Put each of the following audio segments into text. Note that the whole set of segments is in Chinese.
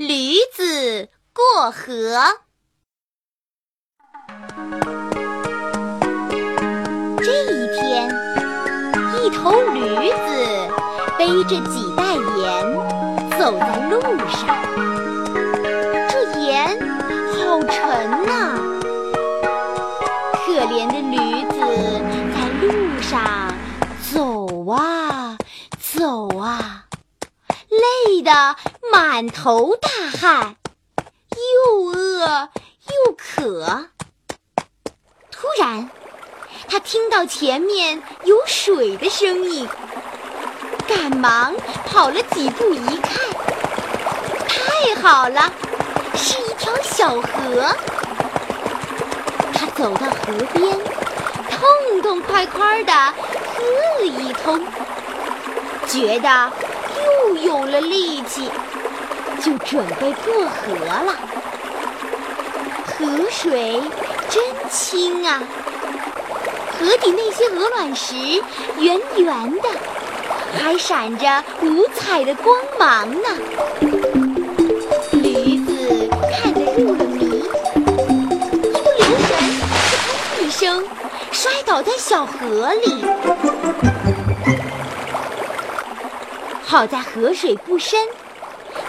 驴子过河。这一天，一头驴子背着几袋盐走在路上，这盐好沉呐！可怜的驴子在路上走啊走啊，累得满头大汗，又饿又渴。突然，他听到前面有水的声音，赶忙跑了几步，一看，太好了，是一条小河。他走到河边，痛痛快快地喝了一通，觉得又有了力气，就准备过河了。河水真清啊！河底那些鹅卵石圆圆的，还闪着五彩的光芒呢。驴子看得入了迷，一不留神，扑通一声摔倒在小河里。好在河水不深，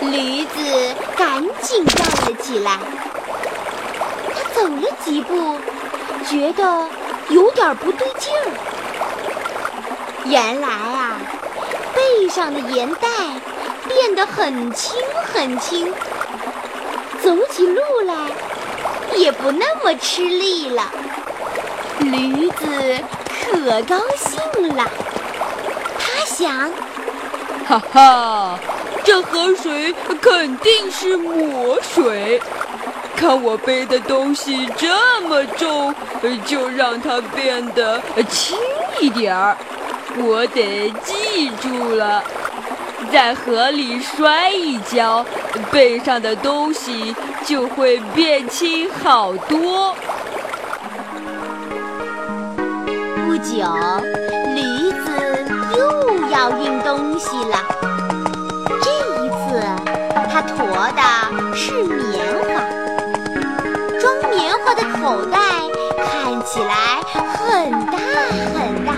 驴子赶紧站了起来。他走了几步，觉得有点不对劲儿。原来啊，背上的盐袋变得很轻很轻，走起路来也不那么吃力了。驴子可高兴了，他想。哈哈，这河水肯定是魔水。看我背的东西这么重，就让它变得轻一点儿。我得记住了，在河里摔一跤，背上的东西就会变轻好多。不久，要运东西了。这一次，它驮的是棉花。装棉花的口袋看起来很大很大，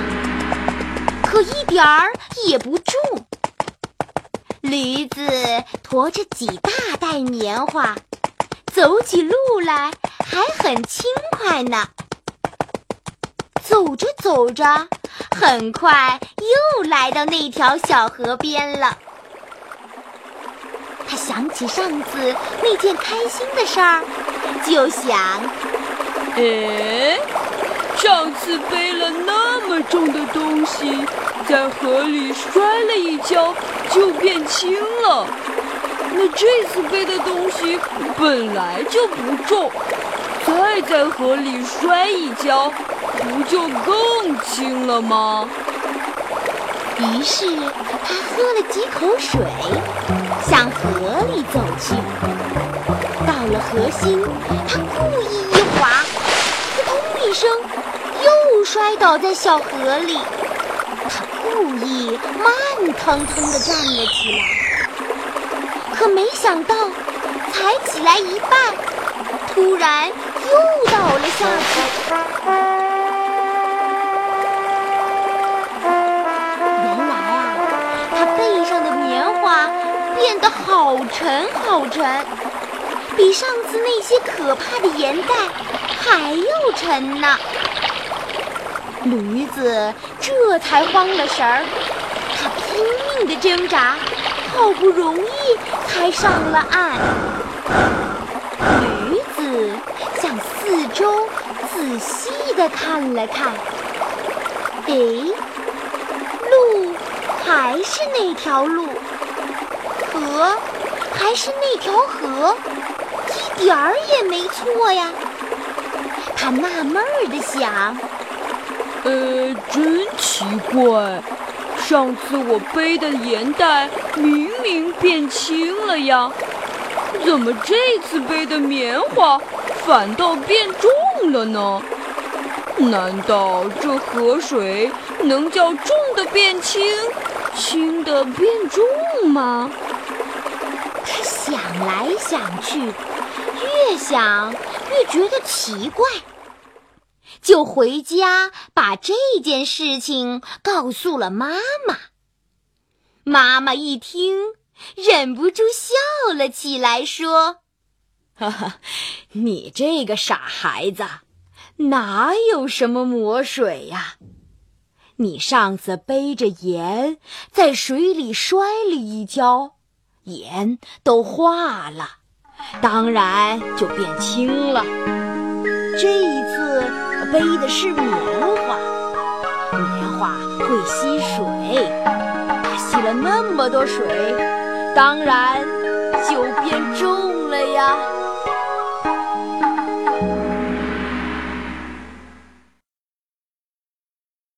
可一点儿也不重。驴子驮着几大袋棉花，走起路来还很轻快呢。走着走着，很快又来到那条小河边了。他想起上次那件开心的事儿，就想：哎，上次背了那么重的东西，在河里摔了一跤就变轻了。那这次背的东西本来就不重，再在河里摔一跤，不就更轻了吗？于是他喝了几口水，向河里走去。到了河心，他故意一滑，扑通一声，又摔倒在小河里。他故意慢腾腾地站了起来，可没想到，才起来一半，突然又倒了下去。变得好沉好沉，比上次那些可怕的盐袋还要沉呢。驴子这才慌了神儿，他拼命地挣扎，好不容易才上了岸。驴子向四周仔细地看了看，哎，路还是那条路。河还是那条河，一点儿也没错呀。他纳闷儿地想：“呃，真奇怪，上次我背的盐袋明明变轻了呀，怎么这次背的棉花反倒变重了呢？难道这河水能叫重的变轻，轻的变重吗？”想来想去，越想越觉得奇怪，就回家把这件事情告诉了妈妈。妈妈一听，忍不住笑了起来，说：“哈哈，你这个傻孩子，哪有什么魔水呀？你上次背着盐在水里摔了一跤。”盐都化了，当然就变轻了。这一次背的是棉花，棉花会吸水，它吸了那么多水，当然就变重了呀。